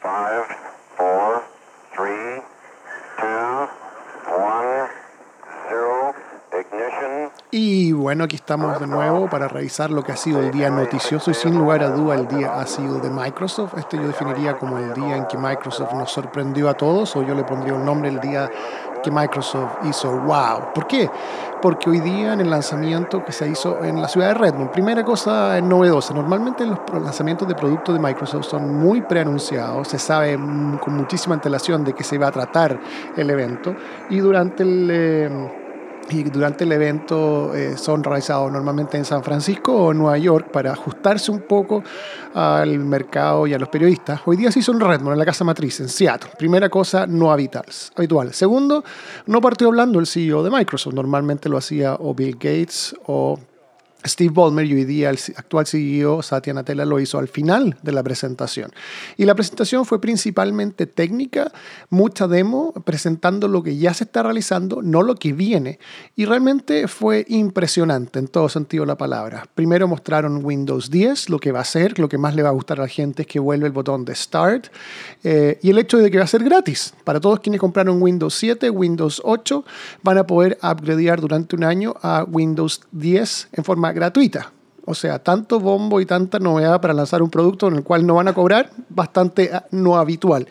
Y bueno, aquí estamos de nuevo para revisar lo que ha sido el día noticioso y sin lugar a duda el día ha sido de Microsoft. Este yo definiría como el día en que Microsoft nos sorprendió a todos o yo le pondría un nombre el día que Microsoft hizo wow. ¿Por qué? Porque hoy día en el lanzamiento que se hizo en la ciudad de Redmond, primera cosa novedosa, normalmente los lanzamientos de productos de Microsoft son muy preanunciados, se sabe con muchísima antelación de que se va a tratar el evento y durante el... Eh, y durante el evento eh, son realizados normalmente en San Francisco o Nueva York para ajustarse un poco al mercado y a los periodistas. Hoy día sí son Redmond, en la casa matriz, en Seattle. Primera cosa, no habitual. Segundo, no partió hablando el CEO de Microsoft. Normalmente lo hacía o Bill Gates o Steve Ballmer y hoy día el actual CEO Satya Nadella lo hizo al final de la presentación. Y la presentación fue principalmente técnica, mucha demo, presentando lo que ya se está realizando, no lo que viene. Y realmente fue impresionante en todo sentido la palabra. Primero mostraron Windows 10, lo que va a ser, lo que más le va a gustar a la gente es que vuelve el botón de Start eh, y el hecho de que va a ser gratis. Para todos quienes compraron Windows 7, Windows 8, van a poder upgradear durante un año a Windows 10 en forma gratuita. O sea, tanto bombo y tanta novedad para lanzar un producto en el cual no van a cobrar, bastante ah, no habitual.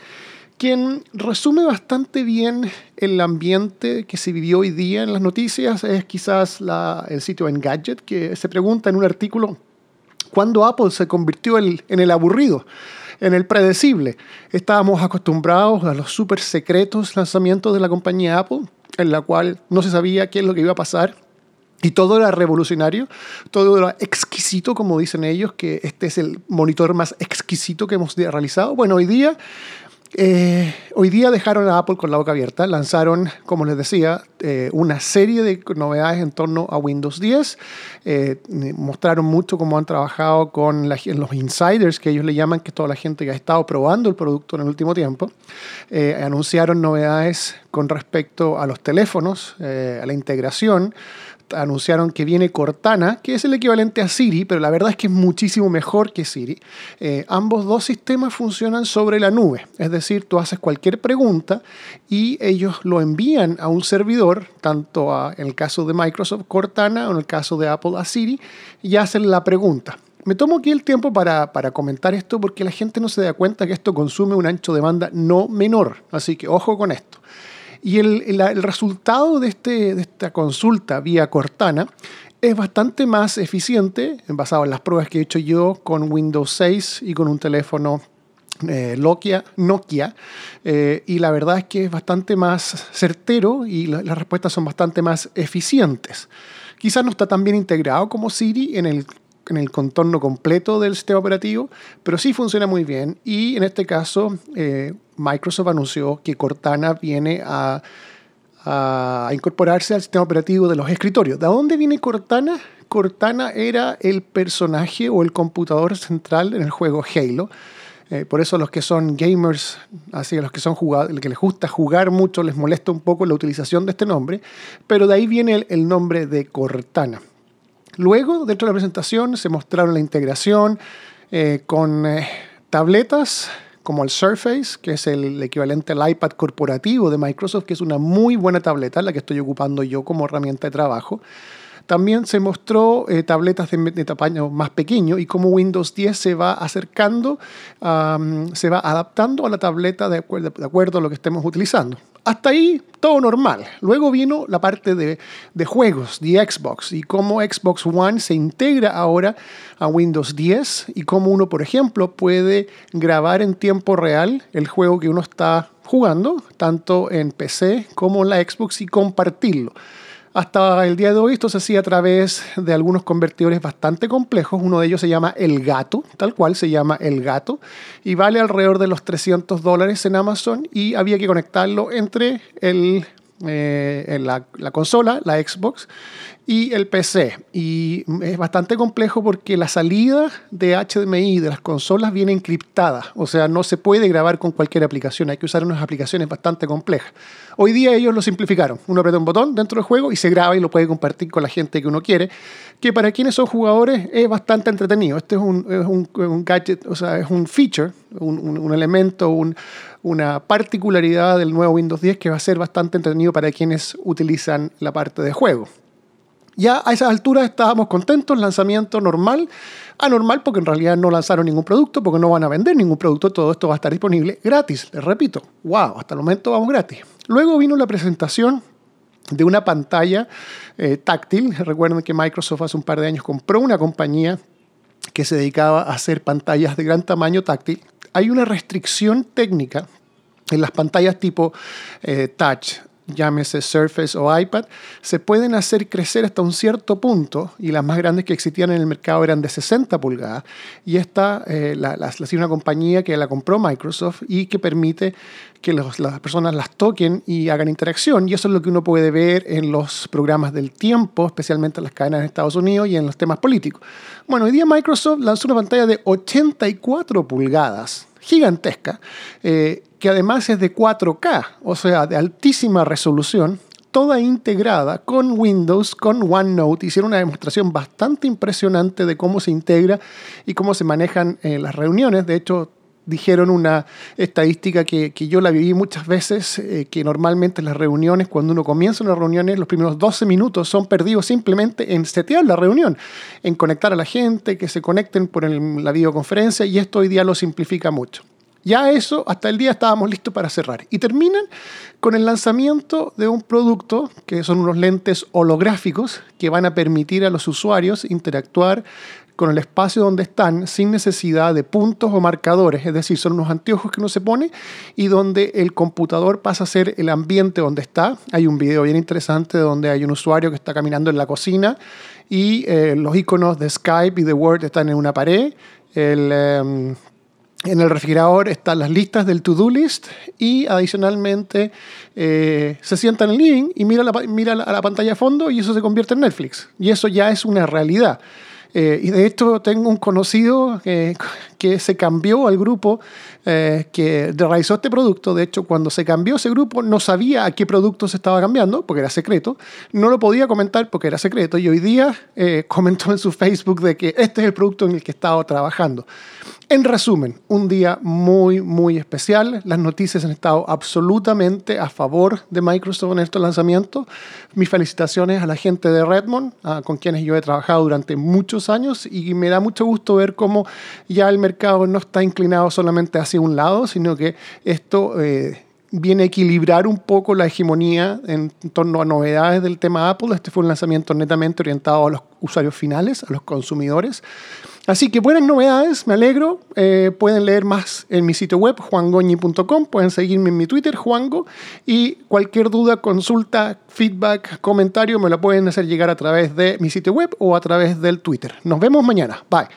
Quien resume bastante bien el ambiente que se vivió hoy día en las noticias es quizás el sitio Engadget, que se pregunta en un artículo cuándo Apple se convirtió en el aburrido, en el predecible. Estábamos acostumbrados a los súper secretos lanzamientos de la compañía Apple, en la cual no se sabía qué es lo que iba a pasar y todo era revolucionario, todo era exquisito, como dicen ellos, que este es el monitor más exquisito que hemos realizado. Bueno, hoy día, eh, hoy día dejaron a Apple con la boca abierta, lanzaron, como les decía, eh, una serie de novedades en torno a Windows 10, eh, mostraron mucho cómo han trabajado con los insiders, que ellos le llaman, que toda la gente que ha estado probando el producto en el último tiempo, anunciaron novedades con respecto a los teléfonos, a la integración, anunciaron que viene Cortana, que es el equivalente a Siri, pero la verdad es que es muchísimo mejor que Siri. Eh, ambos dos sistemas funcionan sobre la nube, es decir, tú haces cualquier pregunta y ellos lo envían a un servidor, tanto en el caso de Microsoft Cortana o en el caso de Apple a Siri, y hacen la pregunta. Me tomo aquí el tiempo para, para, comentar esto porque la gente no se da cuenta que esto consume un ancho de banda no menor. Así que ojo con esto. Y el, el, resultado de, este, de esta consulta vía Cortana es bastante más eficiente, basado en las pruebas que he hecho yo con Windows 6 y con un teléfono eh, Nokia, Nokia eh, y la verdad es que es bastante más certero y las respuestas son bastante más eficientes. Quizás no está tan bien integrado como Siri en el en el contorno completo del sistema operativo, pero sí funciona muy bien. Y en este caso, eh, Microsoft anunció que Cortana viene a, a, incorporarse al sistema operativo de los escritorios. ¿De dónde viene Cortana? Cortana era el personaje o el computador central en el juego Halo. Eh, por eso los que son gamers, así los que son jugadores, que les gusta jugar mucho, les molesta un poco la utilización de este nombre, pero de ahí viene el nombre de Cortana. Luego, dentro de la presentación, se mostraron la integración eh, con eh, tabletas como el Surface, que es el equivalente al iPad corporativo de Microsoft, que es una muy buena tableta, la que estoy ocupando yo como herramienta de trabajo. También se mostró eh, tabletas de, tamaño más pequeño y cómo Windows 10 se va acercando, se va adaptando a la tableta de acuerdo, de acuerdo a lo que estemos utilizando. Hasta ahí todo normal. Luego vino la parte de, juegos, de Xbox, y cómo Xbox One se integra ahora a Windows 10 y cómo uno, por ejemplo, puede grabar en tiempo real el juego que uno está jugando, tanto en PC como en la Xbox, y compartirlo. Hasta el día de hoy esto se hacía a través de algunos convertidores bastante complejos. Uno de ellos se llama El Gato, tal cual se llama El Gato, y vale alrededor de los 300 dólares en Amazon y había que conectarlo entre el eh, en la, consola, la Xbox, y el PC. Y es bastante complejo porque la salida de HDMI de las consolas viene encriptada, o sea, no se puede grabar con cualquier aplicación, hay que usar unas aplicaciones bastante complejas. Hoy día ellos lo simplificaron, uno aprieta un botón dentro del juego y se graba y lo puede compartir con la gente que uno quiere, que para quienes son jugadores es bastante entretenido. Este es un, es un, un gadget, o sea, es un feature un, elemento, una particularidad del nuevo Windows 10 que va a ser bastante entretenido para quienes utilizan la parte de juego. Ya a esas alturas estábamos contentos, lanzamiento normal, anormal porque en realidad no lanzaron ningún producto, porque no van a vender ningún producto, todo esto va a estar disponible gratis, les repito, wow, hasta el momento vamos gratis. Luego vino la presentación de una pantalla eh, táctil. Recuerden que Microsoft hace un par de años compró una compañía que se dedicaba a hacer pantallas de gran tamaño táctil. Hay una restricción técnica en las pantallas tipo eh, touch llámese Surface o iPad, se pueden hacer crecer hasta un cierto punto, y las más grandes que existían en el mercado eran de 60 pulgadas, y esta eh, la, la, una compañía que la compró Microsoft y que permite que las personas las toquen y hagan interacción, y eso es lo que uno puede ver en los programas del tiempo, especialmente en las cadenas de Estados Unidos y en los temas políticos. Bueno, hoy día Microsoft lanzó una pantalla de 84 pulgadas, gigantesca, eh, que además es de 4K, o sea, de altísima resolución, toda integrada con Windows, con OneNote. Hicieron una demostración bastante impresionante de cómo se integra y cómo se manejan eh, las reuniones. De hecho, dijeron una estadística que, yo la viví muchas veces, eh, que normalmente las reuniones, cuando uno comienza una reunión, los primeros 12 minutos son perdidos simplemente en setear la reunión, en conectar a la gente, que se conecten por la videoconferencia, y esto hoy día lo simplifica mucho. Ya eso, hasta el día estábamos listos para cerrar. Y terminan con el lanzamiento de un producto que son unos lentes holográficos que van a permitir a los usuarios interactuar con el espacio donde están sin necesidad de puntos o marcadores, es decir, son unos anteojos que uno se pone y donde el computador pasa a ser el ambiente donde está. Hay un video bien interesante donde hay un usuario que está caminando en la cocina y eh, los iconos de Skype y de Word están en una pared. Em, en el refrigerador están las listas del to-do list y adicionalmente eh, se sienta en el living y mira, la, a la pantalla de fondo y eso se convierte en Netflix. Y eso ya es una realidad. Eh, y de hecho tengo un conocido que se cambió al grupo eh, que realizó este producto. De hecho, cuando se cambió ese grupo no sabía a qué producto se estaba cambiando porque era secreto. No lo podía comentar porque era secreto. Y hoy día eh, comentó en su Facebook de que este es el producto en el que estaba trabajando. En resumen, un día muy, muy especial. Las noticias han estado absolutamente a favor de Microsoft en estos lanzamientos. Mis felicitaciones a la gente de Redmond, con quienes yo he trabajado durante muchos años y me da mucho gusto ver cómo ya el mercado no está inclinado solamente hacia un lado, sino que esto eh, viene a equilibrar un poco la hegemonía en torno a novedades del tema Apple. Este fue un lanzamiento netamente orientado a los usuarios finales, a los consumidores. Así que buenas novedades, me alegro. Eh, pueden leer más en mi sitio web, juangoñi.com. Pueden seguirme en mi Twitter, Juango. Y cualquier duda, consulta, feedback, comentario, me lo pueden hacer llegar a través de mi sitio web o a través del Twitter. Nos vemos mañana. Bye.